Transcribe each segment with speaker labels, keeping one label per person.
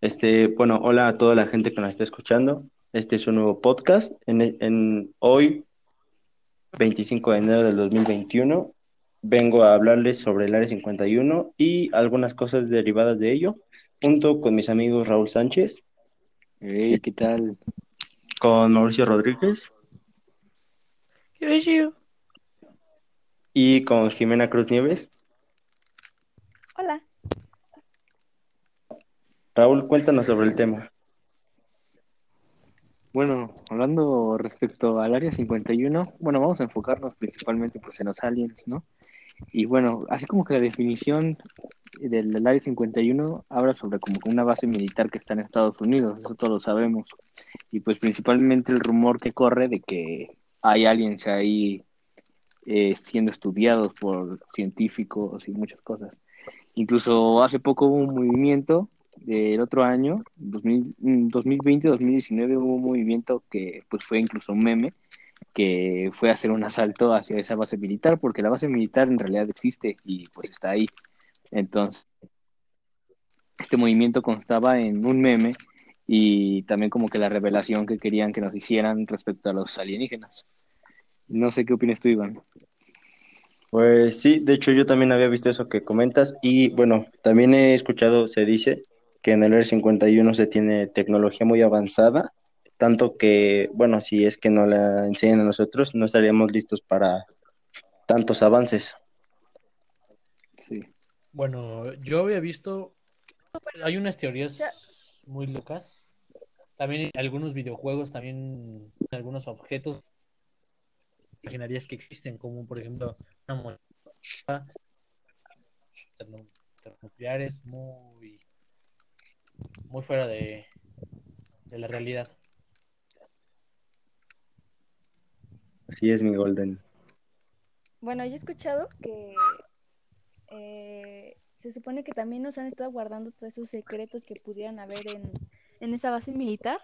Speaker 1: Este, bueno, hola a toda la gente que nos está escuchando. Este es un nuevo podcast. En, en hoy, 25 de enero del 2021, vengo a hablarles sobre el Área 51 y algunas cosas derivadas de ello, junto con mis amigos Raúl Sánchez.
Speaker 2: Hey, ¿qué tal?
Speaker 1: Con Mauricio Rodríguez.
Speaker 3: Yo,
Speaker 1: Y con Jimena Cruz Nieves.
Speaker 3: Hola.
Speaker 1: Raúl, cuéntanos sobre el tema.
Speaker 2: Bueno, hablando respecto al área 51, bueno, vamos a enfocarnos principalmente pues en los aliens, ¿no? Y bueno, así como que la definición del, del área 51 habla sobre como una base militar que está en Estados Unidos, eso todos lo sabemos. Y pues principalmente el rumor que corre de que hay aliens ahí eh, siendo estudiados por científicos y muchas cosas. Incluso hace poco hubo un movimiento del otro año, 2020-2019, hubo un movimiento que pues fue incluso un meme, que fue hacer un asalto hacia esa base militar, porque la base militar en realidad existe y pues está ahí. Entonces, este movimiento constaba en un meme y también como que la revelación que querían que nos hicieran respecto a los alienígenas. No sé qué opinas tú, Iván.
Speaker 1: Pues sí, de hecho yo también había visto eso que comentas y bueno, también he escuchado, se dice que en el Área 51 se tiene tecnología muy avanzada, tanto que, bueno, si es que no la enseñan a nosotros, no estaríamos listos para tantos avances.
Speaker 2: Sí.
Speaker 4: Bueno, yo había visto, hay unas teorías muy locas, también algunos videojuegos, también algunos objetos imaginarías que existen, como por ejemplo una moneda, muy, muy fuera de, de la realidad.
Speaker 1: Así es, mi Golden.
Speaker 3: Bueno, yo he escuchado que eh, se supone que también nos han estado guardando todos esos secretos que pudieran haber en, en esa base militar,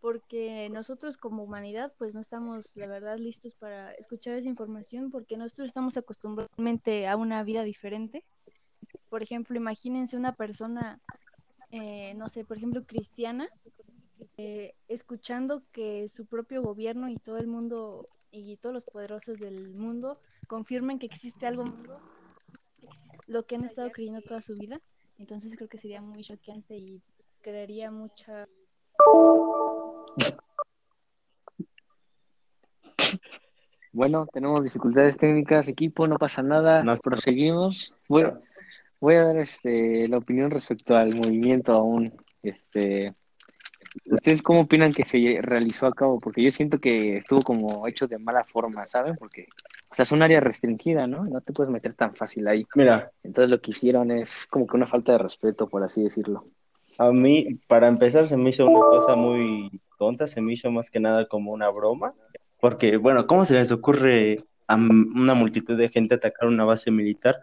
Speaker 3: porque nosotros como humanidad pues no estamos, la verdad, listos para escuchar esa información, porque nosotros estamos acostumbrados a una vida diferente. Por ejemplo, imagínense una persona, eh, no sé, por ejemplo, cristiana, eh, escuchando que su propio gobierno y todo el mundo y todos los poderosos del mundo confirmen que existe algo lo que han estado creyendo toda su vida. Entonces creo que sería muy choqueante y crearía mucha...
Speaker 2: Bueno, tenemos dificultades técnicas, equipo, no pasa nada,
Speaker 1: Nos-
Speaker 2: proseguimos. Voy, voy a dar este, la opinión respecto al movimiento aún. Este, ¿Ustedes cómo opinan que se realizó a cabo? Porque yo siento que estuvo como hecho de mala forma, ¿saben? Porque, o sea, es un área restringida, ¿no? No te puedes meter tan fácil ahí.
Speaker 1: Mira,
Speaker 2: Entonces lo que hicieron es como que una falta de respeto, por así decirlo.
Speaker 1: a mí, para empezar, se me hizo una cosa muy tonta, se me hizo más que nada como una broma, porque, bueno, ¿cómo se les ocurre a una multitud de gente atacar una base militar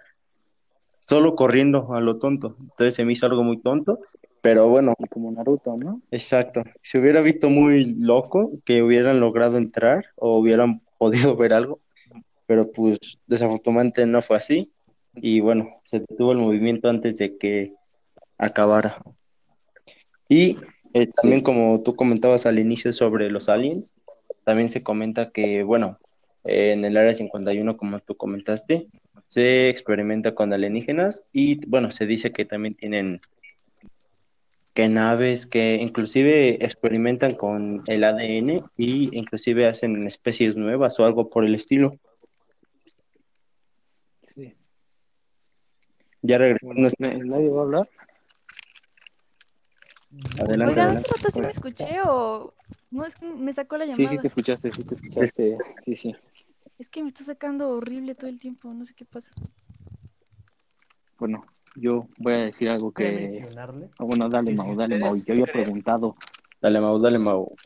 Speaker 1: solo corriendo a lo tonto? Entonces se me hizo algo muy tonto, pero bueno,
Speaker 2: como Naruto, ¿no?
Speaker 1: exacto. Se hubiera visto muy loco que hubieran logrado entrar o hubieran podido ver algo, pero pues desafortunadamente no fue así y bueno, se detuvo el movimiento antes de que acabara. Y eh, también como tú comentabas al inicio sobre los aliens, también se comenta que, bueno, eh, en el área 51, como tú comentaste, se experimenta con alienígenas y, bueno, se dice que también tienen que naves que inclusive experimentan con el ADN y inclusive hacen especies nuevas o algo por el estilo.
Speaker 2: Sí.
Speaker 1: Ya
Speaker 2: ¿na- ¿Nadie va a hablar?
Speaker 1: Adelante,
Speaker 3: Oigan,
Speaker 1: adelante.
Speaker 3: hace rato sí me escuché o... No, es que me sacó la
Speaker 2: Sí,
Speaker 3: llamada.
Speaker 2: sí te escuchaste, sí te escuchaste. Sí, sí.
Speaker 3: Es que me está sacando horrible todo el tiempo, no sé qué pasa.
Speaker 2: Bueno, yo voy a decir algo
Speaker 4: Voy a
Speaker 2: que...
Speaker 4: mencionarle
Speaker 2: Ah, bueno, dale, Mau, dale, Mau. Yo había
Speaker 4: creen-
Speaker 2: preguntado.
Speaker 1: Dale, Mau, dale, Mau.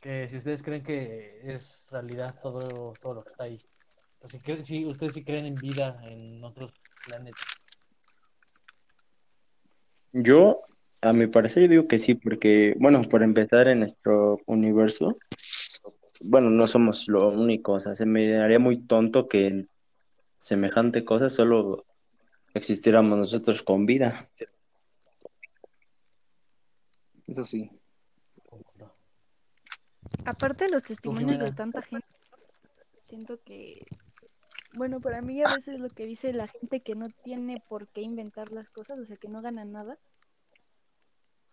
Speaker 4: que si ustedes creen que es realidad todo, todo lo que está ahí. O si, cre- si ustedes sí creen en vida en otros planetas.
Speaker 1: Yo, a mi parecer, yo digo que sí, porque, bueno, por empezar en nuestro universo, bueno, no somos lo único, o sea, se me haría muy tonto que en semejante cosa solo existiéramos nosotros con vida.
Speaker 2: Eso sí.
Speaker 3: Aparte de los testimonios de tanta gente, siento que, bueno, para mí a veces lo que dice la gente que no tiene por qué inventar las cosas, o sea, que no gana nada,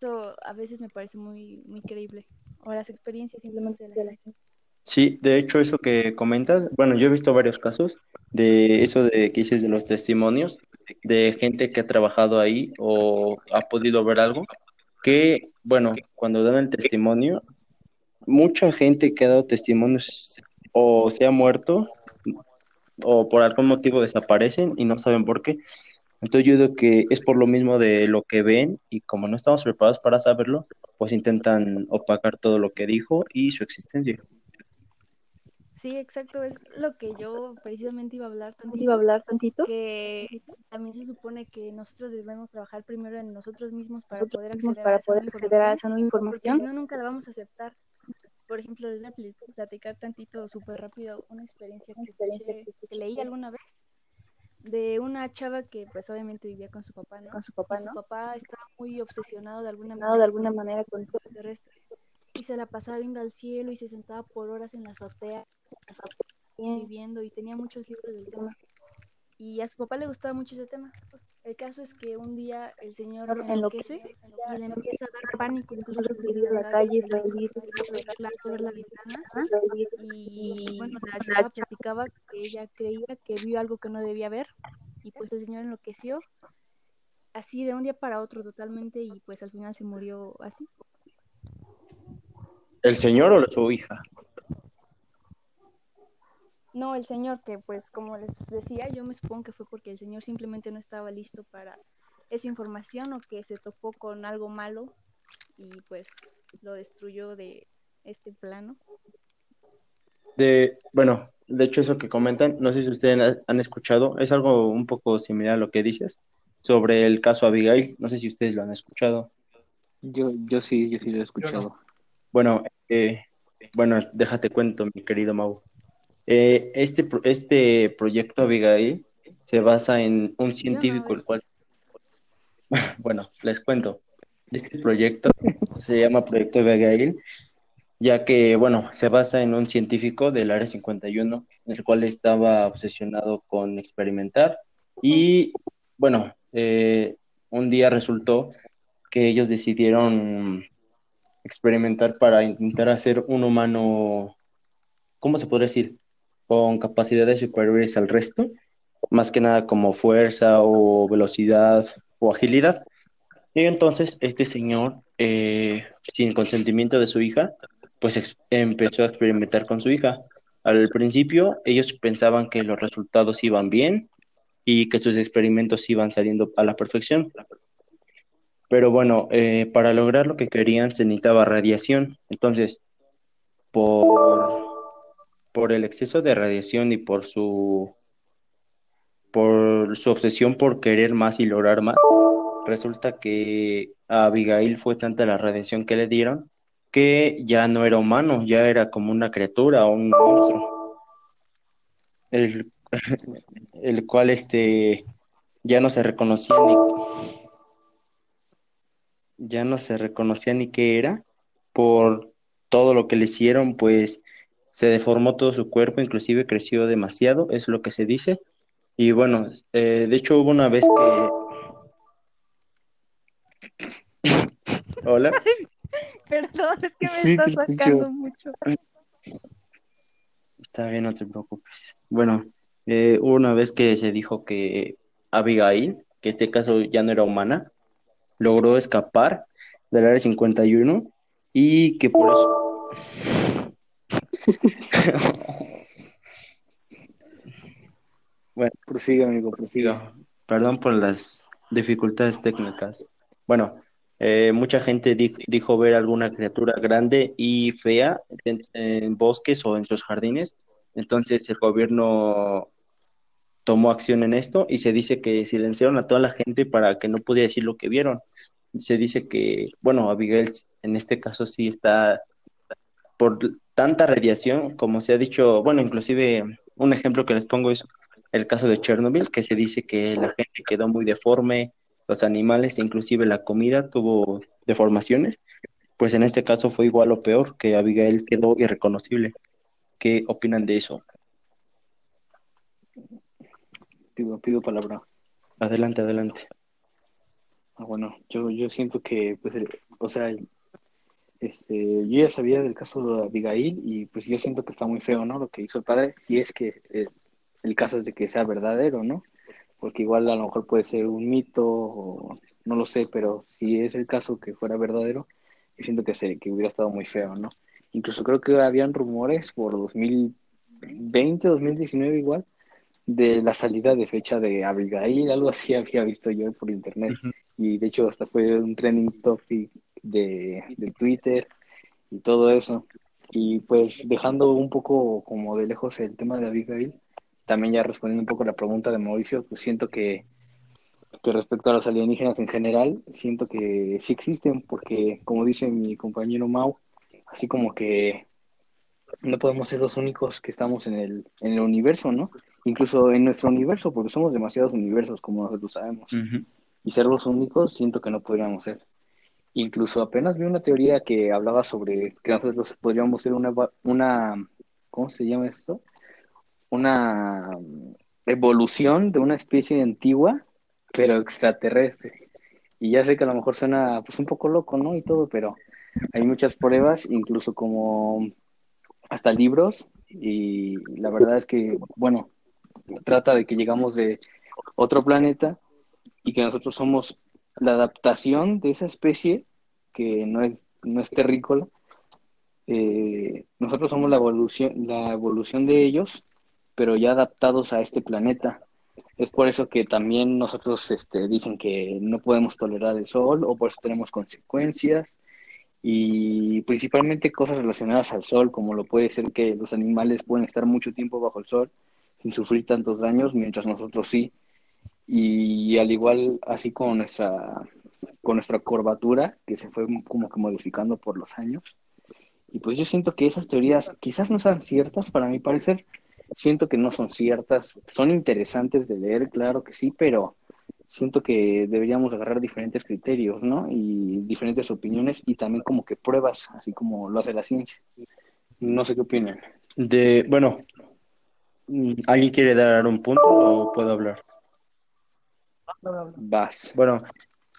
Speaker 3: eso a veces me parece muy, muy creíble. O las experiencias simplemente de la gente.
Speaker 1: Sí, de hecho, eso que comentas, bueno, yo he visto varios casos de eso de que dices de los testimonios, de gente que ha trabajado ahí o ha podido ver algo, que, bueno, cuando dan el testimonio, mucha gente que ha dado testimonios o se ha muerto o por algún motivo desaparecen y no saben por qué. Entonces yo digo que es por lo mismo de lo que ven y como no estamos preparados para saberlo, pues intentan opacar todo lo que dijo y su existencia.
Speaker 3: Sí, exacto, es lo que yo precisamente iba a hablar tantito.
Speaker 5: Iba a hablar tantito.
Speaker 3: Que también se supone que nosotros debemos trabajar primero en nosotros mismos para poder acceder,
Speaker 5: para
Speaker 3: a, esa
Speaker 5: poder acceder a esa nueva información.
Speaker 3: Porque si no, nunca la vamos a aceptar. Por ejemplo, les voy a platicar tantito, súper rápido, una experiencia, que, escuché, que leí alguna vez de una chava que pues obviamente vivía con su papá, ¿no?
Speaker 5: Con su papá,
Speaker 3: y
Speaker 5: ¿no?
Speaker 3: su papá estaba muy obsesionado de alguna
Speaker 5: manera, de alguna manera con el
Speaker 3: terrestre. Y se la pasaba viendo al cielo y se sentaba por horas en la azotea viviendo y tenía muchos libros del tema. Y a su papá le gustaba mucho ese tema. El caso es que un día el señor enloquece y le empieza a dar pánico, incluso
Speaker 5: a la calle,
Speaker 3: ver la ventana. Y bueno, la chava platicaba que ella creía que vio algo que no debía ver y pues el señor enloqueció así de un día para otro totalmente y pues al final se murió así.
Speaker 1: ¿El señor o su hija?
Speaker 3: No, el señor, que pues como les decía, yo me supongo que fue porque el señor simplemente no estaba listo para esa información o que se topó con algo malo y pues lo destruyó de este plano.
Speaker 1: De, bueno, de hecho eso que comentan, no sé si ustedes han escuchado, es algo un poco similar a lo que dices sobre el caso Abigail, no sé si ustedes lo han escuchado.
Speaker 2: Yo, yo sí, yo sí lo he escuchado.
Speaker 1: Bueno, eh, bueno, déjate cuento, mi querido Mau. Eh, este, este proyecto Abigail se basa en un científico, el cual, bueno, les cuento. Este proyecto se llama Proyecto Abigail, ya que, bueno, se basa en un científico del Área 51, el cual estaba obsesionado con experimentar y, bueno, eh, un día resultó que ellos decidieron experimentar para intentar hacer un humano, ¿cómo se podría decir? con capacidades superiores al resto, más que nada como fuerza o velocidad o agilidad. Y entonces este señor, eh, sin consentimiento de su hija, pues empezó a experimentar con su hija. Al principio ellos pensaban que los resultados iban bien y que sus experimentos iban saliendo a la perfección. Pero bueno, eh, para lograr lo que querían se necesitaba radiación. Entonces, por por el exceso de radiación y por su por su obsesión por querer más y lograr más, resulta que a Abigail fue tanta la radiación que le dieron que ya no era humano, ya era como una criatura o un monstruo. El, el cual este ya no se reconocía ni ya no se reconocía ni qué era por todo lo que le hicieron, pues se deformó todo su cuerpo, inclusive creció demasiado, es lo que se dice. Y bueno, eh, de hecho hubo una vez que... Hola.
Speaker 3: Perdón, es que me está sacando mucho.
Speaker 1: Está bien, no te preocupes. Bueno, eh, hubo una vez que se dijo que Abigail, que este caso ya no era humana, logró escapar del área 51 y que por eso
Speaker 2: bueno, prosiga, amigo, prosiga.
Speaker 1: Perdón por las dificultades técnicas. Bueno, eh, mucha gente dijo, ver alguna criatura grande y fea en, bosques o en sus jardines. Entonces el gobierno tomó acción en esto y se dice que silenciaron a toda la gente para que no pudiera decir lo que vieron. Se dice que, bueno, Abigail en este caso sí está por tanta radiación, como se ha dicho, bueno, inclusive un ejemplo que les pongo es el caso de Chernobyl, que se dice que la gente quedó muy deforme, los animales, inclusive la comida tuvo deformaciones, pues en este caso fue igual o peor, que Abigail quedó irreconocible. ¿Qué opinan de eso?
Speaker 2: Pido, pido palabra.
Speaker 1: Adelante, adelante.
Speaker 2: Ah, bueno, yo, yo siento que, pues, el- o sea, este, yo ya sabía del caso de Abigail y pues yo siento que está muy feo, ¿no? Lo que hizo el padre, si es que eh, el caso es de que sea verdadero, ¿no? Porque igual a lo mejor puede ser un mito o no lo sé, pero si es el caso que fuera verdadero, yo siento que, se, que hubiera estado muy feo, ¿no? Incluso creo que habían rumores por 2020, 2019 igual, de la salida de fecha de Abigail, algo así había visto yo por internet. Y de hecho hasta fue un trending topic de, de Twitter y todo eso. Y pues dejando un poco como de lejos el tema de Abigail, también ya respondiendo un poco a la pregunta de Mauricio, pues siento que, que respecto a los alienígenas en general, siento que sí existen, porque como dice mi compañero Mau, así como que no podemos ser los únicos que estamos en el, en el universo, ¿no? Incluso en nuestro universo, porque somos demasiados universos, como nosotros sabemos.
Speaker 1: Ujú.
Speaker 2: Y ser los únicos, siento que no podríamos ser. Incluso apenas vi una teoría que hablaba sobre que nosotros podríamos ser una, una ¿cómo se llama esto? Una evolución de una especie antigua, pero extraterrestre. Y ya sé que a lo mejor suena pues un poco loco, ¿no? Y todo, pero hay muchas pruebas, incluso como hasta libros, y la verdad es que, bueno, trata de que llegamos de otro planeta y que nosotros somos la adaptación de esa especie que no es, no es terrícola. Eh, nosotros somos la evolución, la evolución de ellos, pero ya adaptados a este planeta. Es por eso que también nosotros este, dicen que no podemos tolerar el sol o por eso tenemos consecuencias y principalmente cosas relacionadas al sol, como lo puede ser que los animales pueden estar mucho tiempo bajo el sol sin sufrir tantos daños, mientras nosotros sí. Y al igual, así con nuestra, con nuestra curvatura, que se fue como que modificando por los años. Y pues yo siento que esas teorías quizás no sean ciertas, para mi parecer, siento que no son ciertas, son interesantes de leer, claro que sí, pero siento que deberíamos agarrar diferentes criterios, ¿no? Y diferentes opiniones y también como que pruebas, así como lo hace la ciencia. No sé qué opinan.
Speaker 1: De, bueno, ¿alguien quiere dar un punto o puedo hablar?
Speaker 2: Vas.
Speaker 1: Bueno,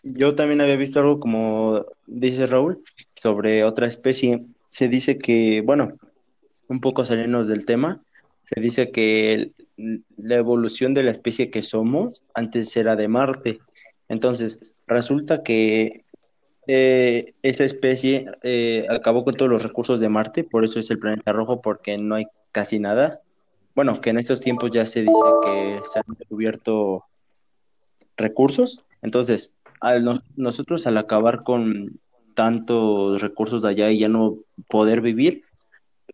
Speaker 1: yo también había visto algo como dice Raúl sobre otra especie. Se dice que, bueno, un poco saliendo del tema, se dice que la evolución de la especie que somos antes era de Marte. Entonces, resulta que eh, esa especie eh, acabó con todos los recursos de Marte, por eso es el planeta rojo, porque no hay casi nada. Bueno, que en estos tiempos ya se dice que se han descubierto recursos. Entonces, al nos- nosotros al acabar con tantos recursos de allá y ya no poder vivir,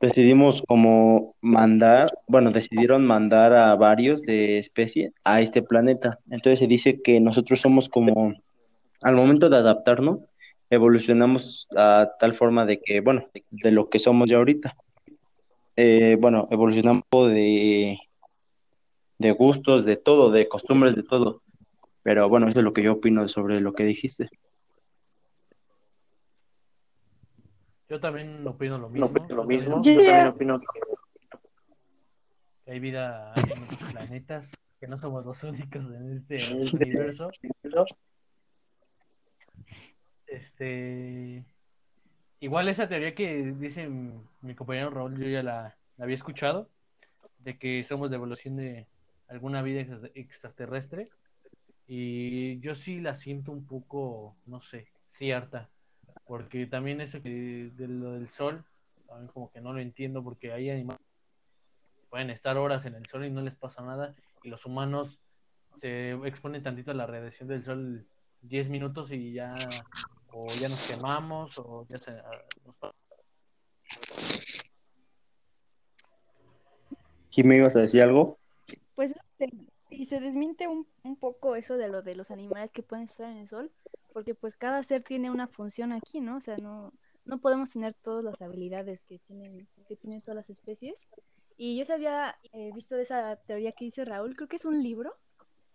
Speaker 1: decidimos como mandar, bueno, decidieron mandar a varios de especie a este planeta. Entonces se dice que nosotros somos como, al momento de adaptarnos, evolucionamos a tal forma de que, bueno, de lo que somos ya ahorita. Eh, bueno, evolucionamos de, de gustos, de todo, de costumbres, de todo. Pero bueno, eso es lo que yo opino sobre lo que dijiste.
Speaker 4: Yo también opino lo
Speaker 2: No,
Speaker 4: mismo.
Speaker 2: lo
Speaker 4: Yo también
Speaker 2: mismo.
Speaker 4: opino
Speaker 2: Yo también opino que
Speaker 4: hay vida en otros planetas, que no somos los únicos en este universo. Este, igual esa teoría que dice mi compañero Raúl, yo ya la, la había escuchado, de que somos de evolución de alguna vida ex- extraterrestre, y yo sí la siento un poco, no sé, cierta, porque también eso que de lo del sol, también como que no lo entiendo, porque hay animales que pueden estar horas en el sol y no les pasa nada, y los humanos se exponen tantito a la radiación del sol 10 minutos y ya o ya nos quemamos o ya se ah, nos pa-
Speaker 1: Jimmy, ¿ibas a decir algo?
Speaker 3: Pues este, y se desmiente un, un poco eso de lo de los animales que pueden estar en el sol, porque pues cada ser tiene una función aquí, ¿no? O sea, no, no podemos tener todas las habilidades que tienen, que tienen todas las especies. Y yo se había eh, visto de esa teoría que dice Raúl, creo que es un libro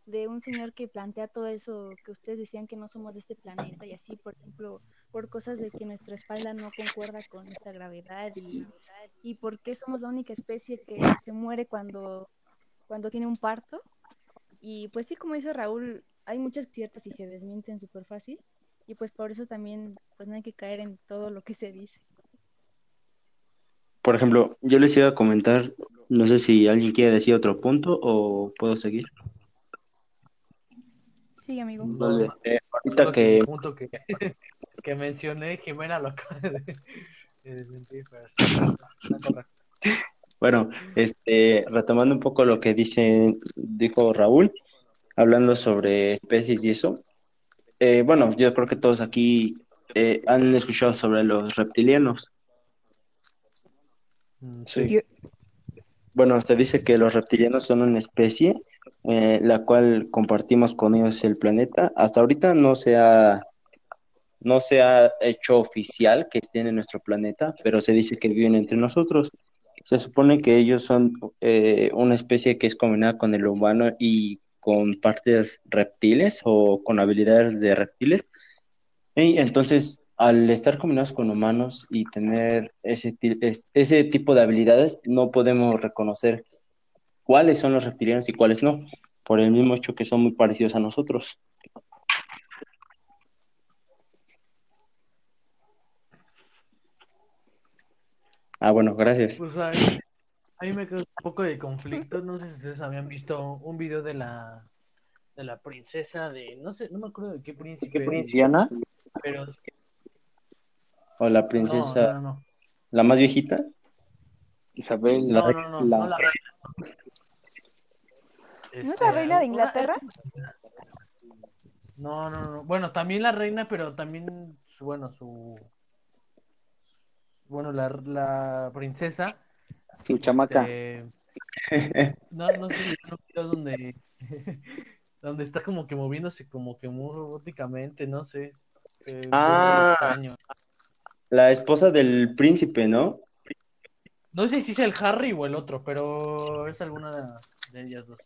Speaker 3: de un señor que plantea todo eso que ustedes decían que no somos de este planeta y así, por ejemplo, por cosas de que nuestra espalda no concuerda con esta gravedad y, y por qué somos la única especie que se muere cuando, cuando tiene un parto. Y pues sí, como dice Raúl, hay muchas ciertas y se desmienten súper fácil y pues por eso también pues no hay que caer en todo lo que se dice.
Speaker 1: Por ejemplo, yo les iba a comentar, no sé si alguien quiere decir otro punto o puedo seguir.
Speaker 3: Sí, amigo.
Speaker 2: Dale.
Speaker 1: Eh, ahorita
Speaker 4: Solo
Speaker 1: que
Speaker 4: el punto que, que mencioné, Jimena lo acaba de, de desmentir, pero está, está correcto.
Speaker 1: Bueno, este, retomando un poco lo que dice, dijo Raúl, hablando sobre especies y eso. eh, bueno, yo creo que todos aquí eh, han escuchado sobre los reptilianos.
Speaker 4: Mm,
Speaker 2: Sí.
Speaker 3: Yo-
Speaker 1: Bueno, se dice que los reptilianos son una especie eh, la cual compartimos con ellos el planeta. Hasta ahorita no se ha, no se ha hecho oficial que estén en nuestro planeta, pero se dice que viven entre nosotros. Se supone que ellos son eh, una especie que es combinada con el humano y con partes reptiles o con habilidades de reptiles. Y entonces, al estar combinados con humanos y tener ese, ese tipo de habilidades, no podemos reconocer cuáles son los reptilianos y cuáles no, por el mismo hecho que son muy parecidos a nosotros. Ah, bueno, gracias.
Speaker 4: Pues a, a mí me quedó un poco de conflicto. No sé si ustedes habían visto un video de la de la princesa de no sé, no me acuerdo de qué príncipe,
Speaker 2: Diana,
Speaker 4: pero
Speaker 1: O la
Speaker 4: no,
Speaker 1: princesa,
Speaker 4: no, no,
Speaker 1: la más viejita,
Speaker 2: Isabel,
Speaker 1: La
Speaker 4: no, no, no, no,
Speaker 2: la-
Speaker 4: la reina.
Speaker 3: ¿No es la reina de
Speaker 4: una-
Speaker 3: Inglaterra?
Speaker 4: No, no, no. Bueno, también la reina, pero también, su- bueno, su, bueno, la, la princesa.
Speaker 2: su chamaca.
Speaker 4: eh, no, no sé, video donde, donde está como que moviéndose como que muy robóticamente, no sé. eh,
Speaker 1: Ah. la esposa del príncipe, ¿no?
Speaker 4: No sé si es el Harry o el otro, pero es alguna de ellas dos.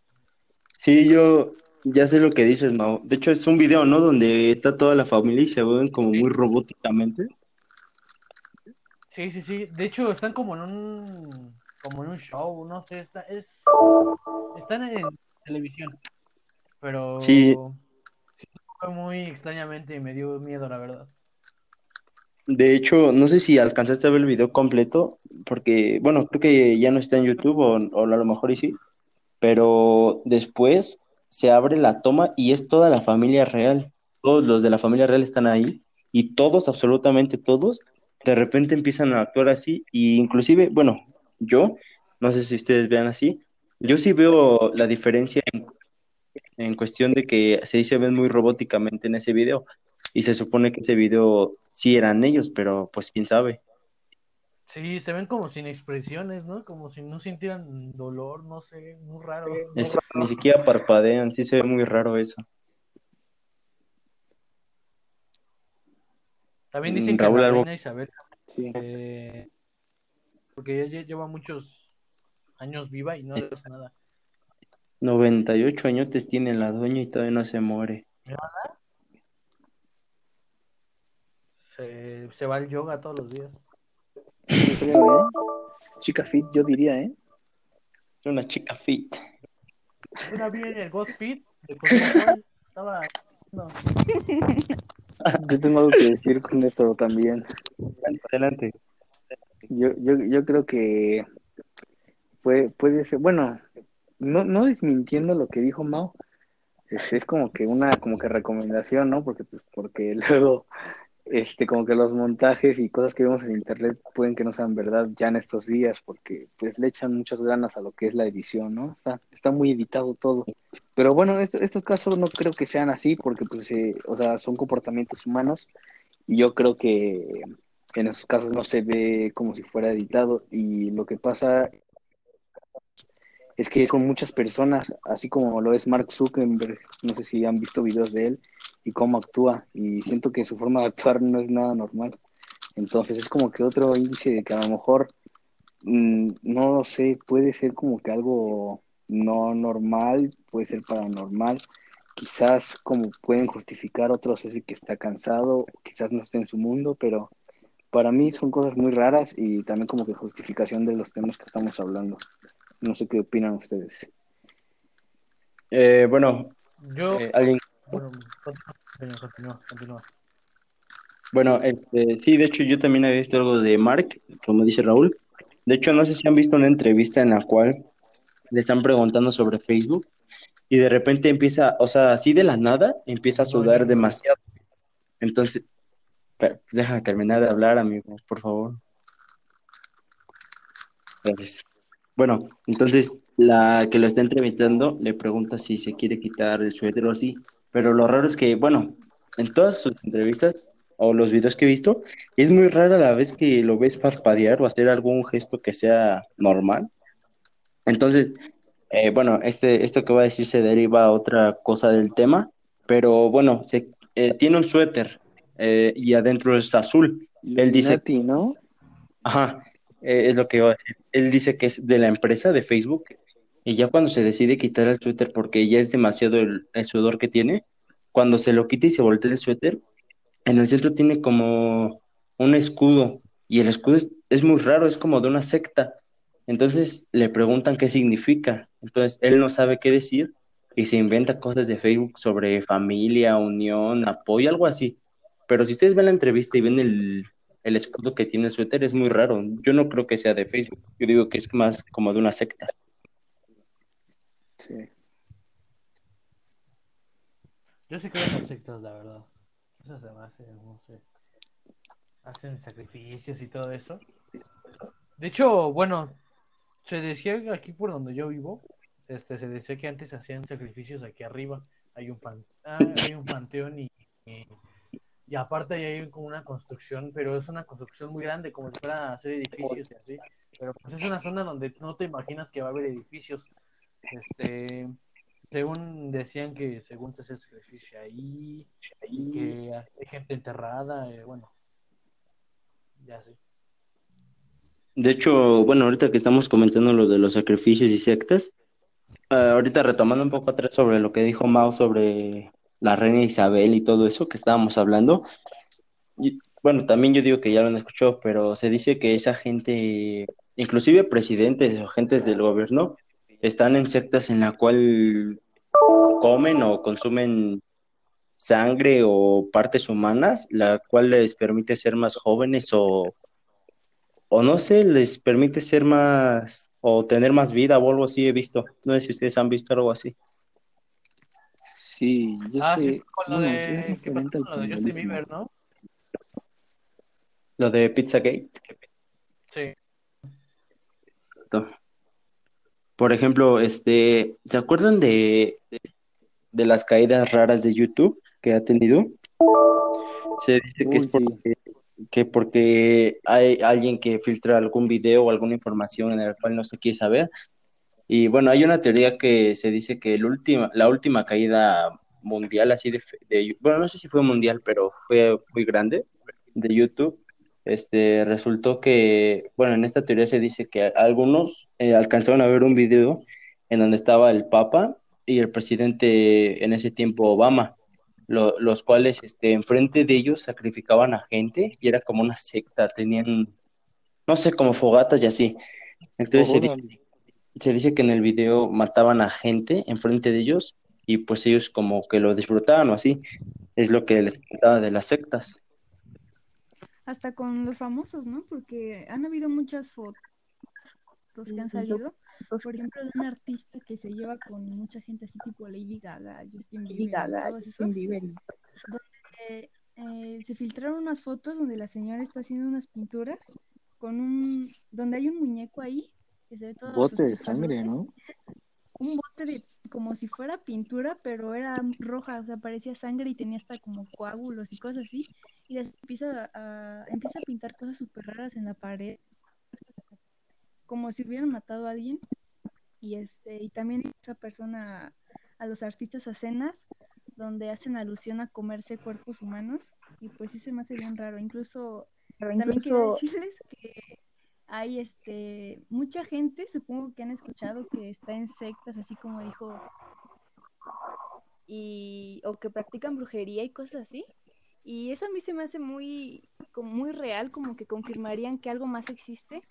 Speaker 1: Sí, yo ya sé lo que dices, Mau. De hecho, es un video, ¿no? Donde está toda la familia y se ven como muy robóticamente.
Speaker 4: Sí, sí, sí. De hecho, están como en un, como en un show, no sé, está, es, están en televisión, pero
Speaker 1: Sí.
Speaker 4: sí fue muy extrañamente y me dio miedo, la verdad.
Speaker 1: De hecho, no sé si alcanzaste a ver el video completo, porque, bueno, creo que ya no está en YouTube o, o a lo mejor y sí, pero después se abre la toma y es toda la familia real. Todos los de la familia real están ahí y todos, absolutamente todos, de repente empiezan a actuar así y inclusive, bueno, yo, no sé si ustedes vean así, yo sí veo la diferencia en, en cuestión de que sí se ven muy robóticamente en ese video. Y se supone que ese video sí eran ellos, pero pues quién sabe.
Speaker 4: Sí, se ven como sin expresiones, ¿no? Como si no sintieran dolor, no sé, muy raro.
Speaker 1: Es- ni siquiera parpadean, sí se ve muy raro eso.
Speaker 4: También
Speaker 1: Mm,
Speaker 4: dicen que
Speaker 1: Raúl,
Speaker 4: la reina Isabel,
Speaker 2: Sí.
Speaker 4: eh, porque ella lleva muchos años viva y no le pasa nada.
Speaker 1: 98 añotes tiene la doña y todavía no se muere.
Speaker 4: Se, se va al yoga todos los días.
Speaker 2: Creo, ¿eh? Chica fit, yo diría, ¿eh?
Speaker 1: Es una chica fit.
Speaker 4: Una vi en el Godspeed de Cosmopol, estaba no,
Speaker 2: Yo tengo algo que decir con esto también.
Speaker 1: Adelante.
Speaker 2: Yo, yo, yo creo que puede, puede ser, bueno, no, no desmintiendo lo que dijo Mao, es, es como que una como que recomendación, ¿no? Porque pues, porque luego este como que los montajes y cosas que vemos en internet pueden que no sean verdad ya en estos días, porque pues le echan muchas ganas a lo que es la edición, ¿no? Está, está muy editado todo. Pero bueno, esto- estos casos no creo que sean así, porque pues, eh, o sea, son comportamientos humanos, y yo creo que en esos casos no se ve como si fuera editado, y lo que pasa es que con muchas personas, así como lo es Mark Zuckerberg, no sé si han visto videos de él y cómo actúa, y siento que su forma de actuar no es nada normal. Entonces es como que otro índice de que a lo mejor, mm, no lo sé, puede ser como que algo no normal, puede ser paranormal. Quizás como pueden justificar otros es que está cansado, quizás no esté en su mundo, pero para mí son cosas muy raras y también como que justificación de los temas que estamos hablando. No sé qué opinan ustedes.
Speaker 1: Eh, bueno,
Speaker 4: Yo,
Speaker 1: eh, alguien,
Speaker 4: bueno, continúa, continúa,
Speaker 1: bueno, este, sí, de hecho yo también había visto algo de Mark, como dice Raúl. De hecho, no sé si han visto una entrevista en la cual le están preguntando sobre Facebook y de repente empieza, o sea, así de la nada, empieza a sudar demasiado. Entonces, pues déjame terminar de hablar, amigo, por favor. Gracias. Bueno, entonces la que lo está entrevistando le pregunta si se quiere quitar el suéter o así, pero lo raro es que, bueno, en todas sus entrevistas o los videos que he visto, es muy rara la vez que lo ves parpadear o hacer algún gesto que sea normal. Entonces, eh, bueno, este, esto que voy a decir se deriva a otra cosa del tema, pero bueno, se, eh, tiene un suéter eh, y adentro es azul. Él dice
Speaker 2: ¿no?
Speaker 1: Ajá, eh, es lo que iba a decir. Él dice que es de la empresa de Facebook y ya cuando se decide quitar el suéter porque ya es demasiado el, sudor que tiene, cuando se lo quita y se voltea el suéter, en el centro tiene como un escudo y el escudo es, es muy raro, es como de una secta. Entonces le preguntan qué significa. Entonces él no sabe qué decir y se inventa cosas de Facebook sobre familia, unión, apoyo, algo así. Pero si ustedes ven la entrevista y ven el, el escudo que tiene el suéter, es muy raro. Yo no creo que sea de Facebook. Yo digo que es más como de una secta.
Speaker 2: Sí.
Speaker 4: Yo sí creo en sectas, la verdad. Me hace, no sé. Hacen sacrificios y todo eso. De hecho, bueno, se decía que aquí por donde yo vivo, este, se decía que antes hacían sacrificios aquí arriba. Hay un pan, ah, hay un panteón y aparte hay como una construcción, pero es una construcción muy grande, como si fuera hacer edificios y así. Pero pues es una zona donde no te imaginas que va a haber edificios. Este, según decían que según se hace sacrificio ahí, y que hay gente enterrada, eh, bueno, ya sé.
Speaker 1: De hecho, bueno, ahorita que estamos comentando lo de los sacrificios y sectas, ah, ahorita retomando un poco atrás sobre lo que dijo Mao sobre la reina Isabel y todo eso que estábamos hablando, y, bueno, también yo digo que ya lo han escuchado, pero se dice que esa gente, inclusive presidentes o gentes del gobierno, están en sectas en la cual comen o consumen sangre o partes humanas, la cual les permite ser más jóvenes o, o no sé, les permite ser más o tener más vida o algo así he visto. No sé si ustedes han visto algo así.
Speaker 2: Sí, yo
Speaker 4: Ah, sí,
Speaker 2: sé.
Speaker 4: con lo
Speaker 2: bueno,
Speaker 4: de,
Speaker 2: es
Speaker 4: ¿qué pasó con lo de Justin. Bieber, no?
Speaker 1: Lo de Pizzagate.
Speaker 4: Sí.
Speaker 1: Por ejemplo, este, ¿se acuerdan de, de, de las caídas raras de YouTube que ha tenido? Se dice que es
Speaker 2: sí.
Speaker 1: porque, que porque hay alguien que filtra algún video o alguna información en el cual no se quiere saber. Y bueno, hay una teoría que se dice que el última, la última caída mundial, así de, de- bueno, no sé si fue mundial, pero fue muy grande de YouTube. Este, resultó que, bueno, en esta teoría se dice que algunos eh, alcanzaron a ver un video en donde estaba el Papa y el presidente en ese tiempo Obama, lo- los cuales, este, enfrente de ellos sacrificaban a gente y era como una secta, tenían, no sé, como fogatas y así. Entonces se, di-
Speaker 2: Órale.
Speaker 1: Se dice que en el video mataban a gente enfrente de ellos y pues ellos como que lo disfrutaban o así. Es lo que les contaba de las sectas.
Speaker 3: Hasta con los famosos, ¿no? Porque han habido muchas fotos que han salido. Por ejemplo, de un artista que se lleva con mucha gente así tipo Lady Gaga, Justin Bieber,
Speaker 5: Gaga,
Speaker 3: todos
Speaker 5: Justin
Speaker 3: esos.
Speaker 5: Bieber.
Speaker 3: Eh, eh, se filtraron unas fotos donde la señora está haciendo unas pinturas con un, donde hay un muñeco ahí que se ve todo
Speaker 2: Bote de sangre, ¿no?
Speaker 3: un bote de como si fuera pintura, pero era roja, o sea, parecía sangre y tenía hasta como coágulos y cosas así. Y después empieza a, empieza a pintar cosas súper raras en la pared, como si hubieran matado a alguien. Y este, y también esa persona a los artistas a cenas donde hacen alusión a comerse cuerpos humanos. Y pues sí se me hace bien raro. Incluso
Speaker 5: Pero
Speaker 3: también
Speaker 5: incluso
Speaker 3: decirles que hay este mucha gente, supongo que han escuchado que está en sectas, así como dijo, y o que practican brujería y cosas así. Y eso a mí se me hace muy, como muy real, como que confirmarían que algo más existe,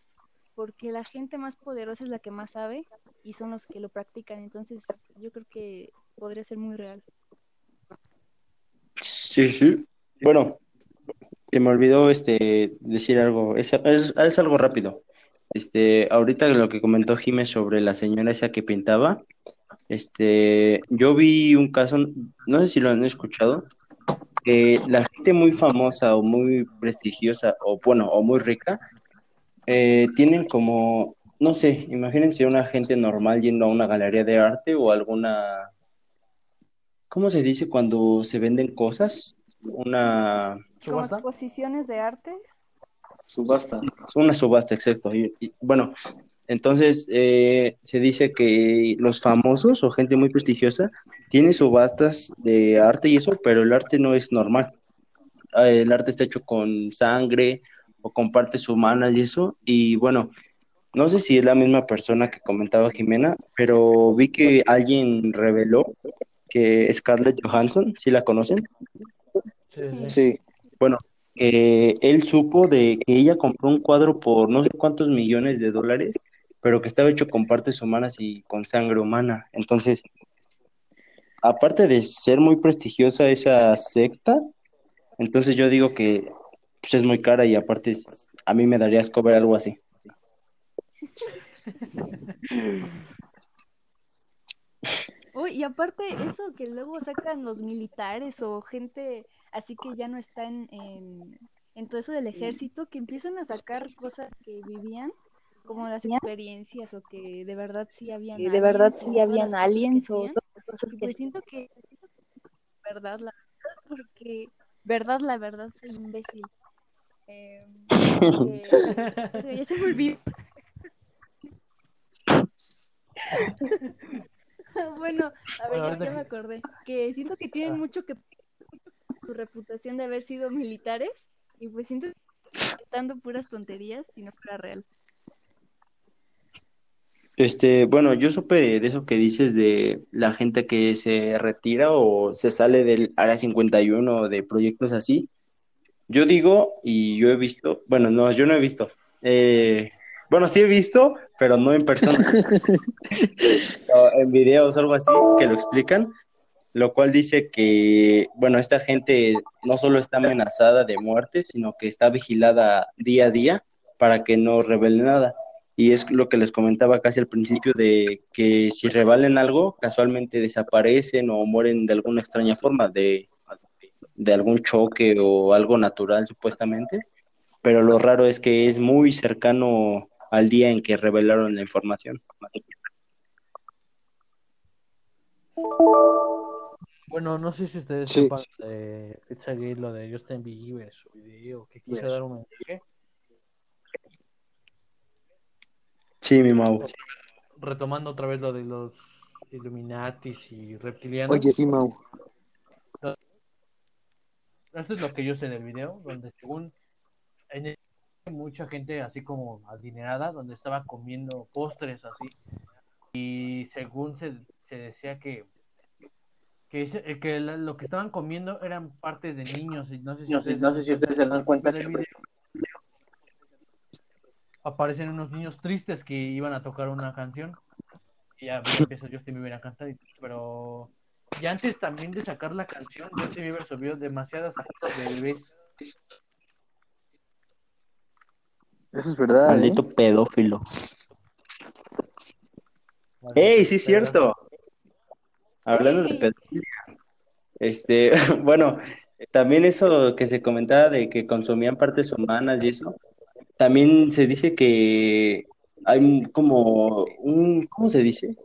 Speaker 3: porque la gente más poderosa es la que más sabe y son los que lo practican. Entonces yo creo que podría ser muy real.
Speaker 1: Sí, sí. Bueno, que me olvidó este decir algo, es, es, es algo rápido. Este, ahorita lo que comentó Jiménez sobre la señora esa que pintaba, este, yo vi un caso, no sé si lo han escuchado, que la gente muy famosa o muy prestigiosa o bueno, o muy rica, eh, tienen como, no sé, imagínense una gente normal yendo a una galería de arte o alguna, ¿cómo se dice cuando se venden cosas? Una,
Speaker 4: ¿Subasta?
Speaker 3: exposiciones de arte.
Speaker 2: Subasta.
Speaker 1: una subasta, exacto. Y, y, bueno, entonces eh, se dice que los famosos o gente muy prestigiosa tiene subastas de arte y eso, pero el arte no es normal. Eh, El arte está hecho con sangre o con partes humanas y eso. Y bueno, no sé si es la misma persona que comentaba Jimena, pero vi que alguien reveló que Scarlett Johansson, ¿sí la conocen?
Speaker 4: Sí.
Speaker 1: Bueno, eh, él supo de que ella compró un cuadro por no sé cuántos millones de dólares, pero que estaba hecho con partes humanas y con sangre humana. Entonces, aparte de ser muy prestigiosa esa secta, entonces yo digo que pues, es muy cara y aparte es- a mí me daría asco ver algo así.
Speaker 3: Uy, y aparte eso que luego sacan los militares o gente así que ya no está en, en, en todo eso del ejército, que empiezan a sacar cosas que vivían, como las experiencias o que de verdad sí habían
Speaker 5: Y de verdad
Speaker 3: aliens
Speaker 5: sí habían aliens o cosas que
Speaker 3: pues siento que verdad la verdad, porque verdad la verdad soy imbécil. Eh, porque- ya se me olvidó. bueno, a ver,
Speaker 4: Bueno,
Speaker 3: ya, me acordé. Que siento que tienen
Speaker 4: Ah.
Speaker 3: mucho que su reputación de haber sido militares y pues siento que están dando puras tonterías si no fuera real.
Speaker 1: Este, bueno, yo supe de eso que dices de la gente que se retira o se sale del Área 51 o de proyectos así. Yo digo, y yo he visto, bueno, no, yo no he visto. Eh, bueno, sí he visto, pero no en persona, en videos o algo así que lo explican, lo cual dice que, bueno, esta gente no solo está amenazada de muerte, sino que está vigilada día a día para que no revele nada. Y es lo que les comentaba casi al principio de que si revalen algo, casualmente desaparecen o mueren de alguna extraña forma, de, de algún choque o algo natural supuestamente. Pero lo raro es que es muy cercano al día en que revelaron la información.
Speaker 4: Bueno, no sé si ustedes
Speaker 2: Sí.
Speaker 4: sepan de Pizzagate, lo de Justin Bieber, su video, que quise dar un mensaje.
Speaker 1: Sí, mi Mau.
Speaker 4: Retomando otra vez lo de los Illuminatis y reptilianos.
Speaker 2: Oye, sí, Mau.
Speaker 4: Esto es lo que yo sé del video, donde según en el- mucha gente así como adinerada, donde estaba comiendo postres así. Y según se, se decía que que, ese- que la- lo que estaban comiendo eran partes de niños. Y no sé si ustedes,
Speaker 2: no sé si ustedes se dan cuenta
Speaker 4: del video. Aparecen unos niños tristes que iban a tocar una canción. Y ya empieza Justin Bieber a cantar. Pero y antes también de sacar la canción, Justin Bieber subió demasiadas fotos de bebés.
Speaker 2: Eso es verdad. ¿eh?
Speaker 1: Maldito pedófilo. ¡Ey, sí es cierto! Hablando de pedofilia. Este, bueno, también eso que se comentaba de que consumían partes humanas y eso, también se dice que hay como un, ¿cómo se dice?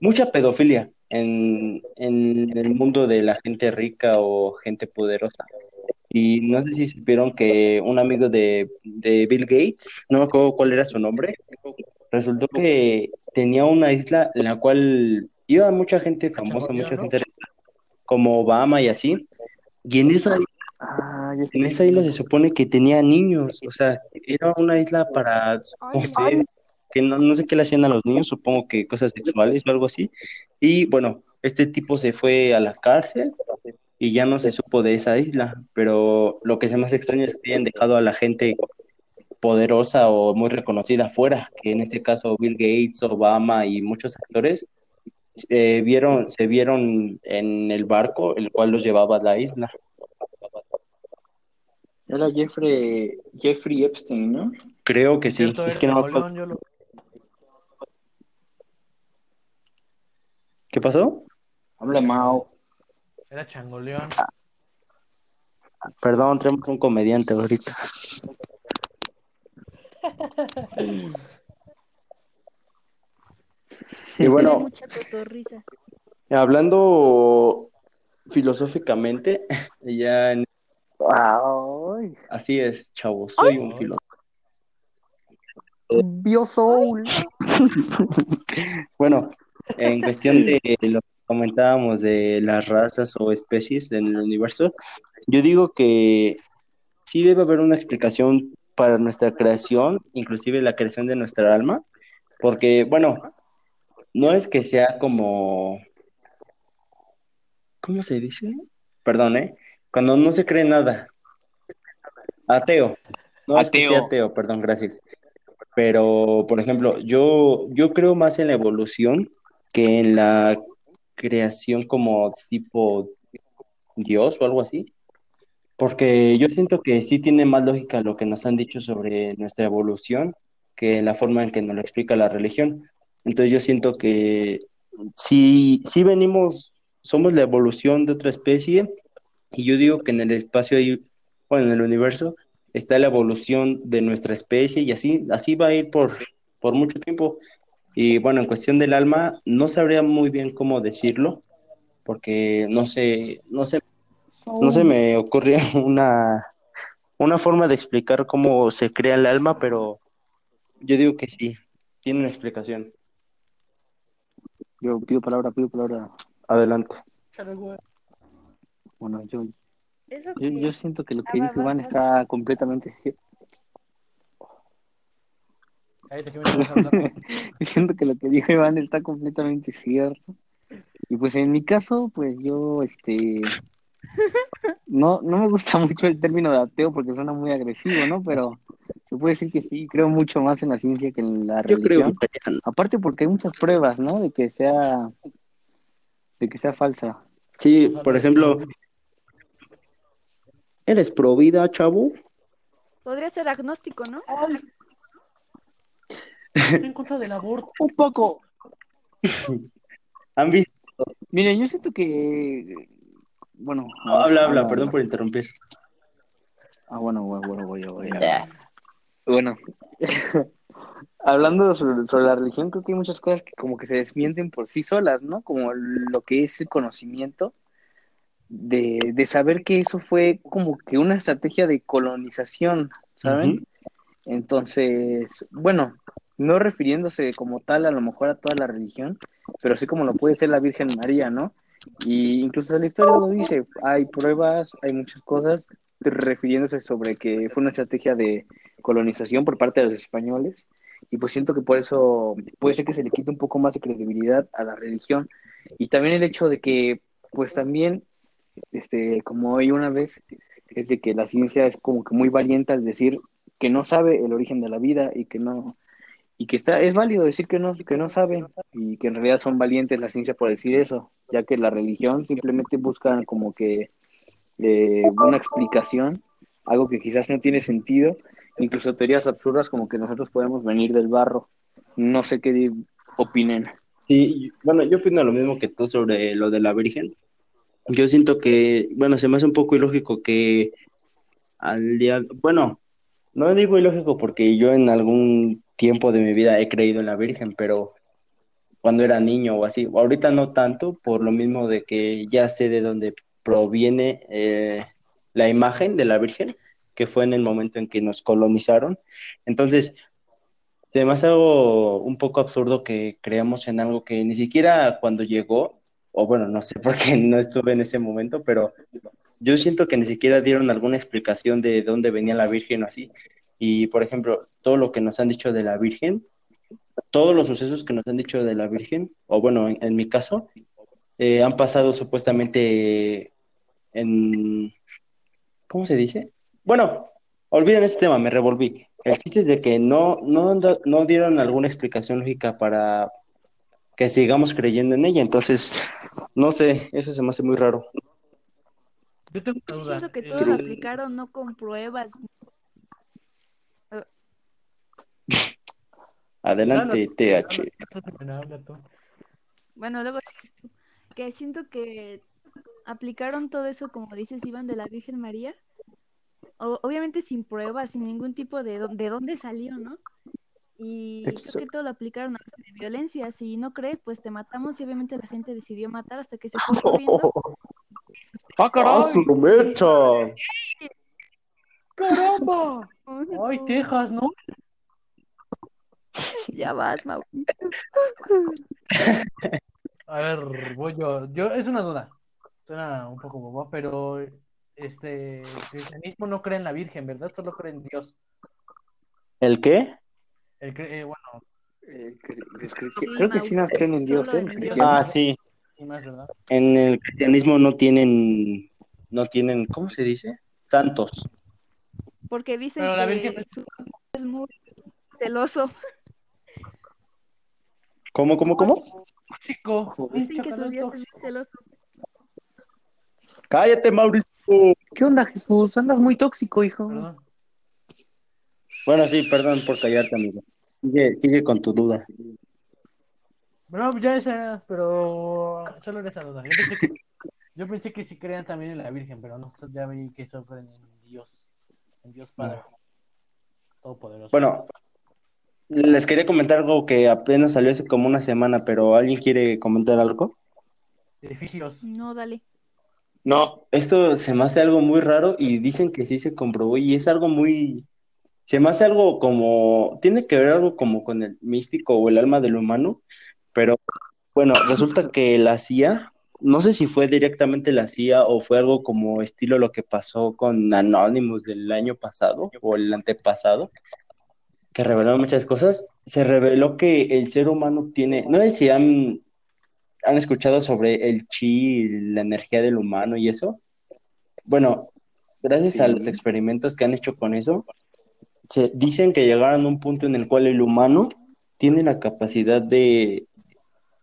Speaker 1: Mucha pedofilia en, en el mundo de la gente rica o gente poderosa. Y no sé si supieron que un amigo de, de Bill Gates, no me acuerdo cuál era su nombre, resultó que tenía una isla en la cual iba mucha gente famosa, mucha gente como Obama y así. Y en esa isla
Speaker 2: Ah,
Speaker 1: En esa isla se supone que tenía niños, o sea, era una isla para, no sé, que no, no sé qué le hacían a los niños, supongo que cosas sexuales o algo así. Y bueno, este tipo se fue a la cárcel y ya no se supo de esa isla, pero lo que se más extraño es que hayan dejado a la gente poderosa o muy reconocida afuera, que en este caso Bill Gates, Obama y muchos actores eh, vieron, se vieron en el barco, el cual los llevaba a la isla.
Speaker 2: Era Jeffrey, Jeffrey Epstein, ¿no?
Speaker 1: Creo que sí,
Speaker 4: Cierto,
Speaker 1: es que no
Speaker 4: Napoleón, lo-
Speaker 1: ¿Qué pasó?
Speaker 2: Habla Mao.
Speaker 4: Era Changoleón.
Speaker 1: Perdón, tenemos un comediante ahorita. Y bueno,
Speaker 3: mucha cotorriza.
Speaker 1: hablando filosóficamente, ya en-
Speaker 2: Ay,
Speaker 1: así es, chavos, soy un filósofo.
Speaker 2: Biosoul.
Speaker 1: Bueno, en cuestión de lo que comentábamos de las razas o especies en el universo, yo digo que sí debe haber una explicación para nuestra creación, inclusive la creación de nuestra alma, porque, bueno, no es que sea como, ¿cómo se dice? Perdón, ¿eh? Cuando no se cree nada. Ateo. No es que sea
Speaker 2: Ateo.
Speaker 1: ateo, perdón, gracias. Pero, por ejemplo, yo, yo creo más en la evolución que en la creación como tipo Dios o algo así. Porque yo siento que sí tiene más lógica lo que nos han dicho sobre nuestra evolución que la forma en que nos lo explica la religión. Entonces yo siento que sí, sí venimos, somos la evolución de otra especie y yo digo que en el espacio, hay- bueno, en el universo está la evolución de nuestra especie y así, así va a ir por, por mucho tiempo. Y bueno, en cuestión del alma, no sabría muy bien cómo decirlo, porque no sé, no sé, no se me ocurre una, una forma de explicar cómo se crea el alma, pero yo digo que sí, tiene una explicación.
Speaker 2: Yo pido palabra, pido palabra.
Speaker 1: Adelante.
Speaker 2: Bueno, yo, yo, siento que lo que dijo
Speaker 3: vas,
Speaker 2: Iván está completamente cierto.
Speaker 4: Cállate, que me estás hablando.
Speaker 2: Siento que lo que dijo Iván está completamente cierto. Y pues en mi caso, pues yo, este, no, no me gusta mucho el término de ateo porque suena muy agresivo, ¿no? Pero se puede decir que sí, creo mucho más en la ciencia que en la
Speaker 1: Yo creo
Speaker 2: religión.
Speaker 1: que
Speaker 2: Aparte porque hay muchas pruebas, ¿no? De que sea, de que sea falsa.
Speaker 1: sí, por ejemplo, ¿eres pro vida, chavo?
Speaker 3: Podría ser agnóstico, ¿no?
Speaker 4: Estoy en contra del aborto.
Speaker 2: Un poco.
Speaker 1: ¿Han visto?
Speaker 2: Miren, yo siento que, bueno,
Speaker 1: No, habla, habla,
Speaker 2: habla,
Speaker 1: perdón
Speaker 2: habla.
Speaker 1: por interrumpir.
Speaker 2: Ah, bueno, bueno, bueno, voy, voy, voy. Bueno, hablando sobre, sobre la religión, creo que hay muchas cosas que como que se desmienten por sí solas, ¿no? Como lo que es el conocimiento de, de saber que eso fue como que una estrategia de colonización, ¿saben? Entonces, bueno, no refiriéndose como tal a lo mejor a toda la religión, pero sí como lo puede ser la Virgen María, ¿no? Y incluso la historia lo dice, hay pruebas, hay muchas cosas refiriéndose sobre que fue una estrategia de colonización por parte de los españoles y pues siento que por eso puede ser que se le quite un poco más de credibilidad a la religión y también el hecho de que pues también este como hoy una vez es de que la ciencia es como que muy valiente al decir que no sabe el origen de la vida y que no y que está es válido decir que no que no sabe y que en realidad son valientes la ciencia por decir eso ya que la religión simplemente busca como que eh, una explicación algo que quizás no tiene sentido incluso teorías absurdas como que nosotros podemos venir del barro no sé qué opinen
Speaker 1: Sí, bueno, yo opino lo mismo que tú sobre lo de la Virgen. Yo siento que, bueno, se me hace un poco ilógico que al día, bueno, no digo ilógico porque yo en algún tiempo de mi vida he creído en la Virgen, pero cuando era niño o así, ahorita no tanto, por lo mismo de que ya sé de dónde proviene eh, la imagen de la Virgen, que fue en el momento en que nos colonizaron. Entonces, se me hace algo un poco absurdo que creamos en algo que ni siquiera cuando llegó, o bueno, no sé por qué no estuve en ese momento, pero yo siento que ni siquiera dieron alguna explicación de dónde venía la Virgen o así. Y, por ejemplo, todo lo que nos han dicho de la Virgen, todos los sucesos que nos han dicho de la Virgen, o bueno, en, en mi caso, eh, han pasado supuestamente en... ¿Cómo se dice? Bueno, olviden este tema, me revolví. El chiste es de que no, no, no dieron alguna explicación lógica para que sigamos creyendo en ella. Entonces, no sé, eso se me hace muy raro.
Speaker 4: Yo tengo
Speaker 3: Yo siento que
Speaker 4: eh,
Speaker 3: todos lo aplicaron no con pruebas.
Speaker 1: Adelante, TH.
Speaker 3: Bueno, luego. Que siento que aplicaron todo eso, como dices, Iván, de la Virgen María. O- obviamente sin pruebas, sin ningún tipo de, de dónde salió, ¿no? Y creo que todo lo aplicaron a base de violencia. Si no crees, pues te matamos. Y obviamente la gente decidió matar hasta que se fue corriendo.
Speaker 2: ¡Ah,
Speaker 1: ¡Ah, su mecha!
Speaker 2: ¡Caramba!
Speaker 4: Ay, Texas, ¿no?
Speaker 3: Ya vas, Mau.
Speaker 4: A ver, voy yo. Yo, es una duda. Suena un poco boba, pero este, el cristianismo no cree en la Virgen, ¿verdad? Solo cree en Dios.
Speaker 1: ¿El qué?
Speaker 4: El cre- eh, bueno,
Speaker 2: cre- es cre-
Speaker 3: Sí,
Speaker 2: creo que sí nos creen en Dios, ¿eh?
Speaker 3: en Dios.
Speaker 2: cristianos.
Speaker 1: Ah, sí. En el cristianismo no tienen, no tienen, ¿cómo se dice? Santos.
Speaker 3: Porque dicen
Speaker 4: Pero la
Speaker 3: que
Speaker 4: Virgen
Speaker 3: es muy celoso.
Speaker 1: ¿Cómo, cómo, cómo?
Speaker 3: Dicen que su Dios es muy celoso.
Speaker 1: Cállate, Mauricio.
Speaker 2: ¿Qué onda, Jesús? Andas muy tóxico, hijo.
Speaker 4: Perdón.
Speaker 1: Bueno, sí, perdón por callarte, amigo. Sigue, sigue con tu duda.
Speaker 4: Bueno, ya esa era, pero solo era esa duda. Yo pensé que, yo pensé que sí creían también en la Virgen, pero no, ya vi que solo creen en Dios, en Dios Padre Todopoderoso.
Speaker 1: Bueno, les quería comentar algo que apenas salió hace como una semana, pero ¿alguien quiere comentar algo?
Speaker 4: Edificios.
Speaker 3: No, dale.
Speaker 1: No, esto se me hace algo muy raro y dicen que sí se comprobó y es algo muy, se me hace algo como, tiene que ver algo como con el místico o el alma del humano, pero bueno, resulta que la CIA, no sé si fue directamente la CIA o fue algo como estilo lo que pasó con Anonymous del año pasado o el antepasado, que revelaron muchas cosas, se reveló que el ser humano tiene, no sé si han han escuchado sobre el chi, la energía del humano y eso. Bueno, gracias a los experimentos que han hecho con eso, se dicen que llegaron a un punto en el cual el humano tiene la capacidad de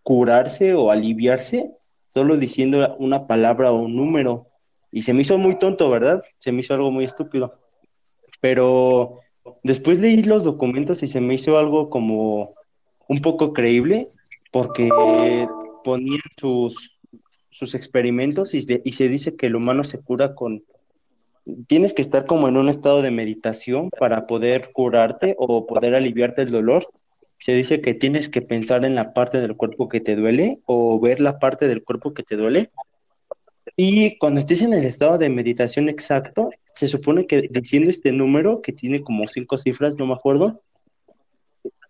Speaker 1: curarse o aliviarse solo diciendo una palabra o un número. Y se me hizo muy tonto, ¿verdad? Se me hizo algo muy estúpido. Pero después leí los documentos y se me hizo algo como un poco creíble porque ponían sus, sus experimentos y, y se dice que el humano se cura con... Tienes que estar como en un estado de meditación para poder curarte o poder aliviarte el dolor. Se dice que tienes que pensar en la parte del cuerpo que te duele o ver la parte del cuerpo que te duele. Y cuando estés en el estado de meditación exacto, se supone que diciendo este número, que tiene como cinco cifras, no me acuerdo,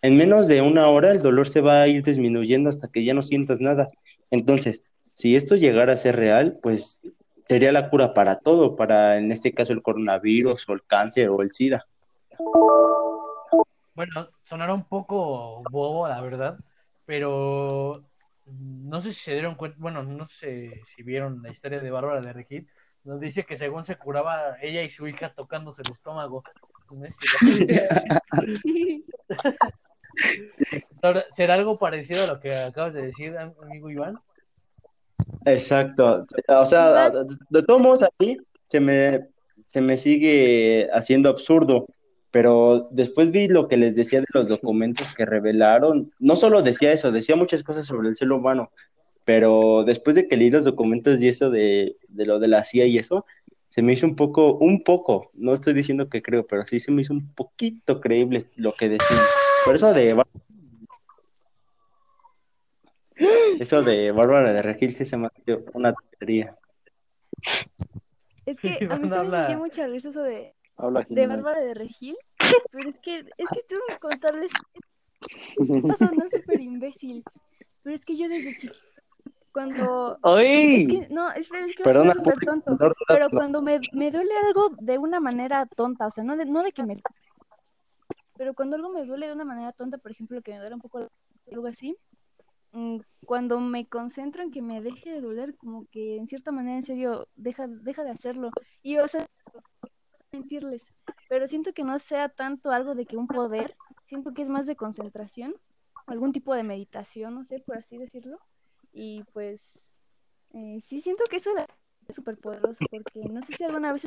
Speaker 1: en menos de una hora el dolor se va a ir disminuyendo hasta que ya no sientas nada. Entonces, si esto llegara a ser real, pues sería la cura para todo, para en este caso el coronavirus o el cáncer o el SIDA.
Speaker 4: Bueno, sonará un poco bobo, la verdad, pero no sé si se dieron cuenta, bueno, no sé si vieron la historia de Bárbara de Regil, nos dice que según se curaba ella y su hija tocándose el estómago. ¿No es?
Speaker 3: Sí.
Speaker 4: Ahora, ¿Será algo parecido a lo que acabas de decir, am- amigo Iván?
Speaker 1: Exacto. O sea, de todos modos a mí se me, se me sigue haciendo absurdo, pero después vi lo que les decía de los documentos que revelaron. No solo decía eso, decía muchas cosas sobre el ser humano, pero después de que leí los documentos y eso de, de lo de la CIA y eso, se me hizo un poco, un poco, no estoy diciendo que creo, pero sí se me hizo un poquito creíble lo que decían. Por eso de eso de Bárbara de Regil sí se me hace una tontería.
Speaker 3: Es que a mí también me dio mucha risa eso de,
Speaker 2: Habla
Speaker 3: de. Bárbara de Regil, pero es que, es que tengo que contarles, vas a sonar súper imbécil, pero es que yo desde chiquita, cuando...
Speaker 2: ¡Ay!
Speaker 3: Es que, no, es, es que
Speaker 1: Perdona,
Speaker 3: es súper tonto. Pero cuando me, me duele algo de una manera tonta, o sea, no de, no de que me... Pero cuando algo me duele de una manera tonta, por ejemplo, que me duele un poco algo así, mm, cuando me concentro en que me deje de doler, como que en cierta manera, en serio, deja, deja de hacerlo. Y, o sea, mentirles, pero siento que no sea tanto algo de que un poder, siento que es más de concentración, algún tipo de meditación, no sé, por así decirlo. Y pues eh, sí siento que eso es súper poderoso, porque no sé si alguna vez,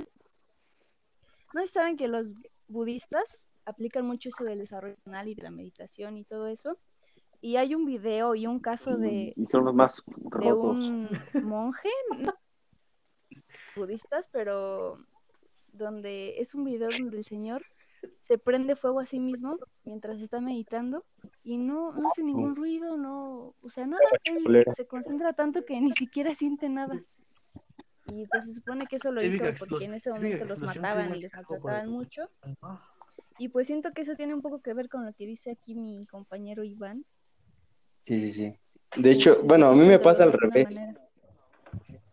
Speaker 3: no sé si saben que los budistas aplican mucho eso del desarrollo personal y de la meditación y todo eso. Y hay un video y un caso de,
Speaker 2: Y son los más
Speaker 3: de un monje no budistas, pero donde es un video donde el señor se prende fuego a sí mismo mientras está meditando y no, no hace ningún ruido, no, o sea, nada, él se concentra tanto que ni siquiera siente nada. Y pues se supone que eso lo hizo porque en ese momento los mataban y les maltrataban mucho. Y pues siento que eso tiene un poco que ver con lo que dice aquí mi compañero Iván.
Speaker 1: Sí, sí, sí. De hecho, bueno, a mí me pasa al revés.
Speaker 3: manera.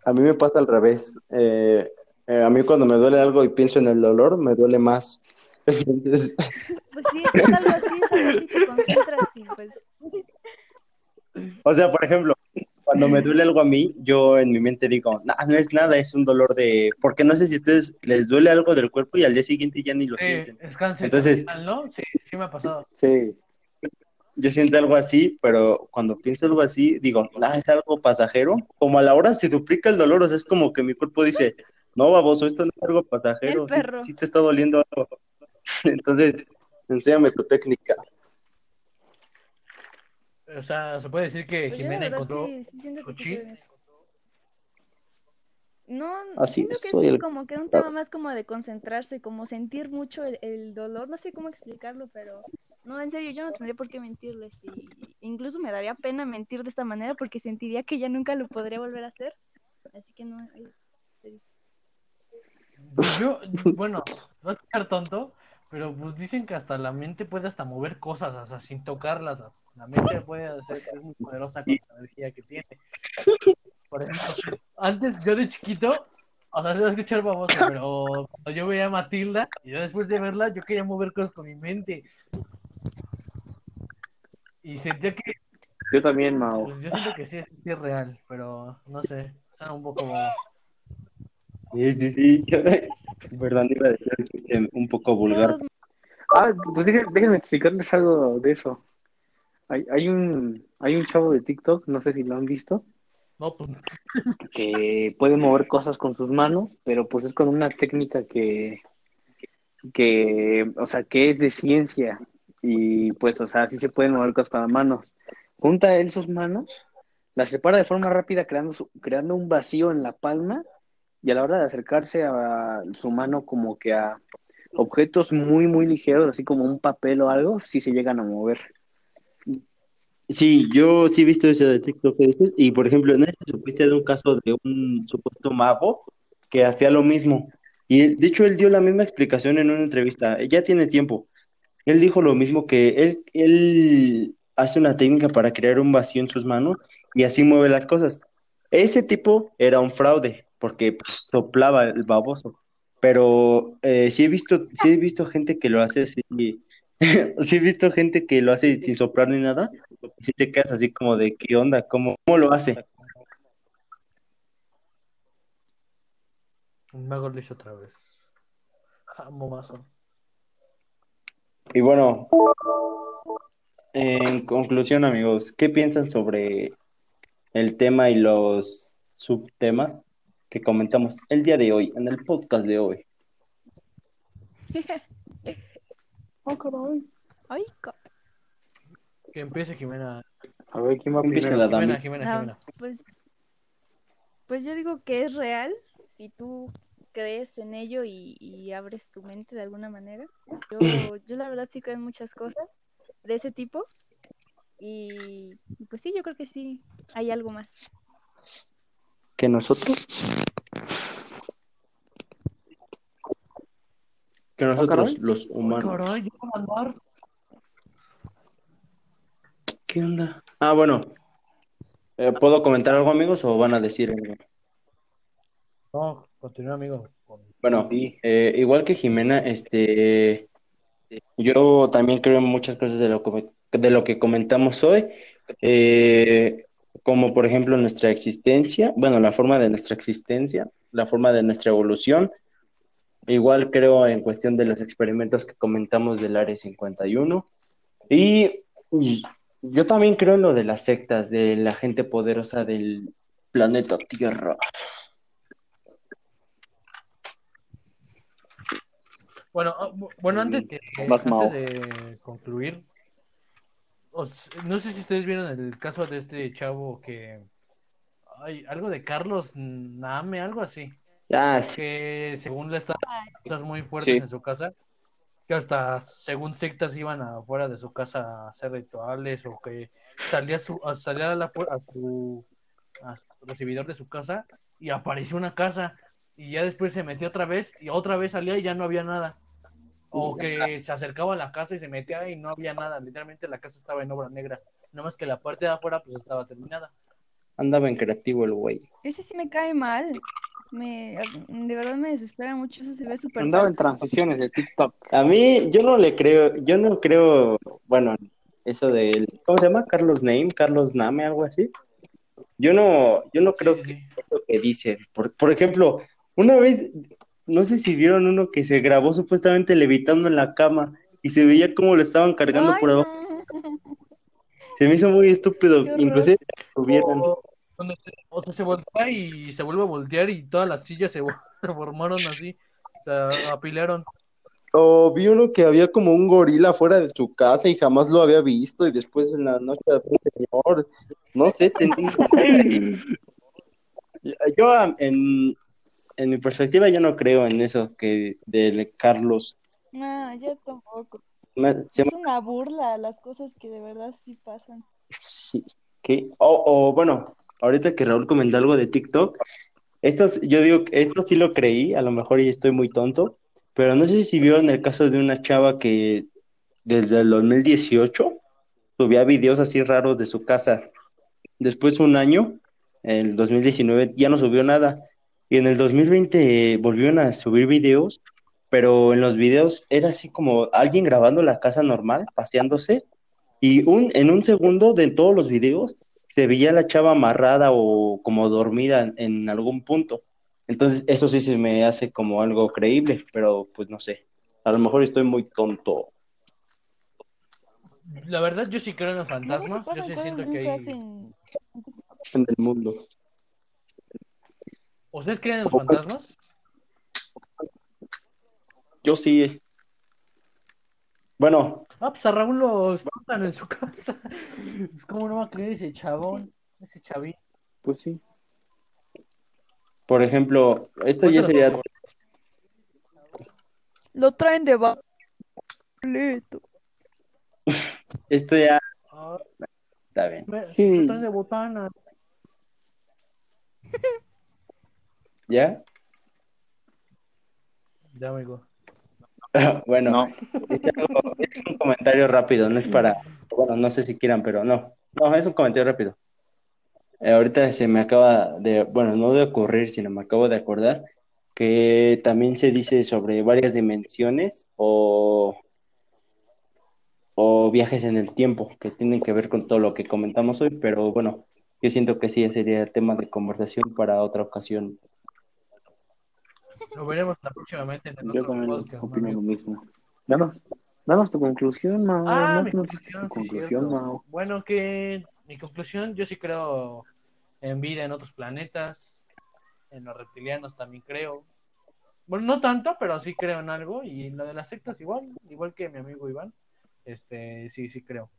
Speaker 1: A mí me pasa al revés. Eh, eh, a mí cuando me duele algo y pienso en el dolor, me duele más. Entonces,
Speaker 3: Pues sí, es algo así, es algo así, te concentras y pues
Speaker 1: o sea, por ejemplo, cuando me duele algo a mí, yo en mi mente digo, "Nah, no es nada, es un dolor de... Porque no sé si a ustedes les duele algo del cuerpo y al día siguiente ya ni lo sienten.
Speaker 4: es cáncer
Speaker 1: Entonces-
Speaker 4: ¿no? Sí, sí me ha pasado.
Speaker 2: Sí.
Speaker 1: Yo siento algo así, pero cuando pienso algo así, digo, ah, es algo pasajero. Como a la hora se duplica el dolor, o sea, es como que mi cuerpo dice, no, baboso, esto no es algo pasajero,
Speaker 3: El
Speaker 1: sí, sí te está doliendo algo. Entonces, enséñame tu técnica.
Speaker 4: O sea, se puede decir que
Speaker 3: Pues
Speaker 4: Jimena
Speaker 3: verdad
Speaker 4: encontró
Speaker 3: sí, sí siento que
Speaker 4: su
Speaker 3: sí
Speaker 4: chi.
Speaker 3: creo en eso. No,
Speaker 1: Así
Speaker 3: siento que
Speaker 1: soy
Speaker 3: es
Speaker 1: el-
Speaker 3: como que un tema más como de concentrarse, como sentir mucho el, el dolor, no sé cómo explicarlo, pero no, en serio, yo no tendría por qué mentirles y incluso me daría pena mentir de esta manera porque sentiría que ya nunca lo podría volver a hacer, así que no, ay,
Speaker 4: Yo, bueno, no es ser tonto, pero pues dicen que hasta la mente puede hasta mover cosas, o sea, sin tocarlas. La mente puede hacer, es muy poderosa con la energía que tiene. Por ejemplo, antes yo de chiquito, o sea, se va a escuchar baboso, pero cuando yo veía a Matilda, y yo después de verla, yo quería mover cosas con mi mente. Y sentía que,
Speaker 2: Yo también, Mao.
Speaker 4: pues yo siento que sí, sí es real, pero no sé, suena un poco.
Speaker 1: Sí, sí, sí. Perdón, iba a decir un poco vulgar.
Speaker 2: Ah, pues déjenme, déjenme explicarles algo de eso. Hay, hay un hay un chavo de TikTok, no sé si lo han visto,
Speaker 4: No, pues,
Speaker 2: que puede mover cosas con sus manos, pero pues es con una técnica que, que, o sea, que es de ciencia y pues, o sea, sí se pueden mover cosas con las manos. Junta él sus manos, las separa de forma rápida creando, su- creando un vacío en la palma y a la hora de acercarse a su mano como que a objetos muy, muy ligeros, así como un papel o algo, sí se llegan a mover.
Speaker 1: Sí, yo sí he visto eso de TikTok que dices, y por ejemplo, ¿no supiste de un caso de un supuesto mago que hacía lo mismo? Y de hecho él dio la misma explicación en una entrevista, ya tiene tiempo. Él dijo lo mismo que él, él hace una técnica para crear un vacío en sus manos y así mueve las cosas. Ese tipo era un fraude, porque pues, soplaba el baboso. Pero eh, sí he visto, sí he visto gente que lo hace así. Sí he visto gente que lo hace sin soplar ni nada. Y si te quedas así como de qué onda, cómo, cómo lo hace.
Speaker 4: mago lo hizo otra vez. Ja, momazo.
Speaker 1: Y bueno, en conclusión, amigos, ¿qué piensan sobre el tema y los subtemas que comentamos el día de hoy, en el podcast de hoy?
Speaker 3: Ay, ca-
Speaker 4: Que empiece Jimena.
Speaker 2: A ver, ¿quién va
Speaker 1: Empieza
Speaker 2: primero?
Speaker 1: la dama.
Speaker 4: Jimena, Jimena,
Speaker 3: Ah,
Speaker 4: Jimena.
Speaker 3: pues, pues yo digo que es real si tú crees en ello y, y abres tu mente de alguna manera. Yo, yo la verdad sí creo en muchas cosas de ese tipo y pues sí, yo creo que sí hay algo más.
Speaker 1: ¿Que nosotros? Que nosotros, los humanos.
Speaker 4: Caray, mandar.
Speaker 1: ¿Qué onda? Ah, bueno. Eh, ¿puedo comentar algo, amigos, o van a decir algo?
Speaker 4: No, continúa, amigo.
Speaker 1: Bueno, eh, igual que Jimena, este, yo también creo en muchas cosas de lo que, de lo que comentamos hoy, eh, como por ejemplo nuestra existencia, bueno, la forma de nuestra existencia, la forma de nuestra evolución. Igual creo en cuestión de los experimentos que comentamos del Área 51. Y, y yo también creo en lo de las sectas, de la gente poderosa del planeta Tierra.
Speaker 4: Bueno, ah, bu- bueno, antes, que,
Speaker 2: Vas, Mao.
Speaker 4: antes de concluir, os- no sé si ustedes vieron el caso de este chavo que... Ay, algo de Carlos Name, algo así.
Speaker 1: Ah, sí.
Speaker 4: que según le estaban cosas muy fuertes
Speaker 2: Sí.
Speaker 4: en su casa, que hasta según sectas iban afuera de su casa a hacer rituales o que salía su, a- salía a, la, a su a su recibidor de su casa y apareció una casa y ya después se metió otra vez y otra vez salía y ya no había nada. O que se acercaba a la casa y se metía y no había nada. Literalmente la casa estaba en obra negra. Nada más que la parte de afuera pues estaba terminada.
Speaker 1: Andaba en creativo el güey.
Speaker 3: Ese sí me cae mal. Me, de verdad me desespera mucho. Eso se ve súper
Speaker 2: Andaba en transiciones de TikTok.
Speaker 1: A mí, yo no le creo, yo no creo, bueno, eso del, ¿cómo se llama? Carlos Name, Carlos Name, algo así. Yo no, yo no creo
Speaker 4: Sí,
Speaker 1: que
Speaker 4: sí.
Speaker 1: lo que dicen. Por, por ejemplo, una vez, no sé si vieron uno que se grabó supuestamente levitando en la cama y se veía cómo lo estaban cargando
Speaker 3: Ay,
Speaker 1: por abajo.
Speaker 3: no.
Speaker 1: Se me hizo muy estúpido. Inclusive subieron.
Speaker 4: O, se, o sea, se voltea y se vuelve a voltear y todas las sillas se, formaron así, se apilaron.
Speaker 1: O vi uno que había como un gorila fuera de su casa y jamás lo había visto y después en la noche había un señor, no sé, tenía- yo am, en, en mi perspectiva yo no creo en eso que de Carlos.
Speaker 3: No, yo tampoco.
Speaker 1: Se
Speaker 3: Es una burla las cosas que de verdad sí pasan.
Speaker 1: Sí, ¿qué? O, o, bueno, ahorita que Raúl comentó algo de TikTok, estos, yo digo, que esto sí lo creí, a lo mejor y estoy muy tonto, pero no sé si vieron el caso de una chava que desde el 2018 subía videos así raros de su casa. Después un año, el 2019, ya no subió nada. Y en el 2020 eh, volvieron a subir videos, pero en los videos era así como alguien grabando la casa normal, paseándose, y un, en un segundo de todos los videos se veía la chava amarrada o como dormida en, en algún punto. Entonces, eso sí se me hace como algo creíble, pero pues no sé. A lo mejor estoy muy tonto
Speaker 4: La verdad, yo sí creo en los fantasmas. Yo sí siento que hay.
Speaker 3: en
Speaker 1: el mundo.
Speaker 4: ¿Ustedes creen en los fantasmas?
Speaker 1: Yo sí. Bueno,
Speaker 4: Ah, pues a Raúl lo espantan en su casa. Pues, ¿Cómo no va a creer ese chabón? Ese chavín.
Speaker 2: Pues sí.
Speaker 1: por ejemplo, esto ya sería,
Speaker 3: Lo traen de boleto.
Speaker 1: esto ya
Speaker 4: Ah,
Speaker 1: está bien.
Speaker 4: me-
Speaker 2: Sí.
Speaker 4: me traen de botana.
Speaker 1: ¿Ya?
Speaker 4: Ya, amigo.
Speaker 1: Bueno,
Speaker 2: No.
Speaker 1: es, algo- es un comentario rápido, no es para, bueno, no sé si quieran, pero no, no, es un comentario rápido. Eh, ahorita se me acaba de, bueno, no de ocurrir, sino me acabo de acordar que también se dice sobre varias dimensiones o, o viajes en el tiempo que tienen que ver con todo lo que comentamos hoy, pero bueno, yo siento que sí sería tema de conversación para otra ocasión.
Speaker 4: Lo veremos la próximamente en el
Speaker 2: Yo
Speaker 4: otro
Speaker 2: también
Speaker 4: podcast, ¿no,
Speaker 2: opino lo mismo. Danos, danos tu conclusión, Mao.
Speaker 4: Ah,
Speaker 2: no
Speaker 4: conclusión,
Speaker 2: tu conclusión. Mao.
Speaker 4: Bueno, que mi conclusión, yo sí creo en vida en otros planetas, en los reptilianos también creo. Bueno, no tanto, pero sí creo en algo. Y lo de las sectas igual, igual que mi amigo Iván, este, sí, sí creo.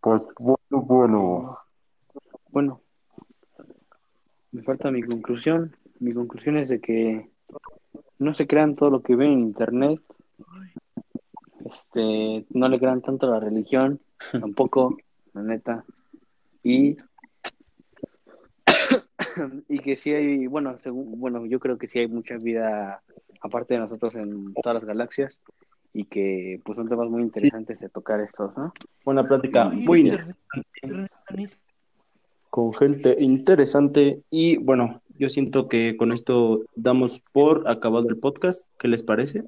Speaker 1: Pues bueno, bueno.
Speaker 2: Bueno, me falta mi conclusión. Mi conclusión es de que no se crean todo lo que ven en internet. Este, no le crean tanto a la religión, tampoco, la neta. Y y que sí hay, bueno, según, bueno, yo creo que sí hay mucha vida aparte de nosotros en todas las galaxias y que pues son temas muy interesantes de tocar estos, ¿no?
Speaker 1: Una plática muy
Speaker 4: te- te- te-
Speaker 1: con gente interesante y bueno, yo siento que con esto damos por acabado el podcast. ¿Qué les parece?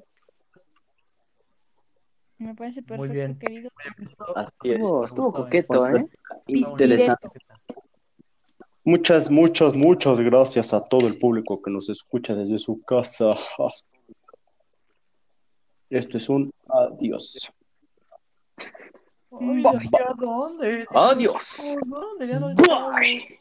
Speaker 3: Me parece
Speaker 4: Muy
Speaker 3: perfecto,
Speaker 4: bien.
Speaker 3: querido.
Speaker 1: Así es.
Speaker 2: Estuvo, coqueto, ¿eh?
Speaker 1: Interesante. Muchas, muchas, muchas gracias a todo el público que nos escucha desde su casa. Esto es un adiós.
Speaker 2: Adiós.
Speaker 4: ¿Dónde? Ya no
Speaker 2: Bye.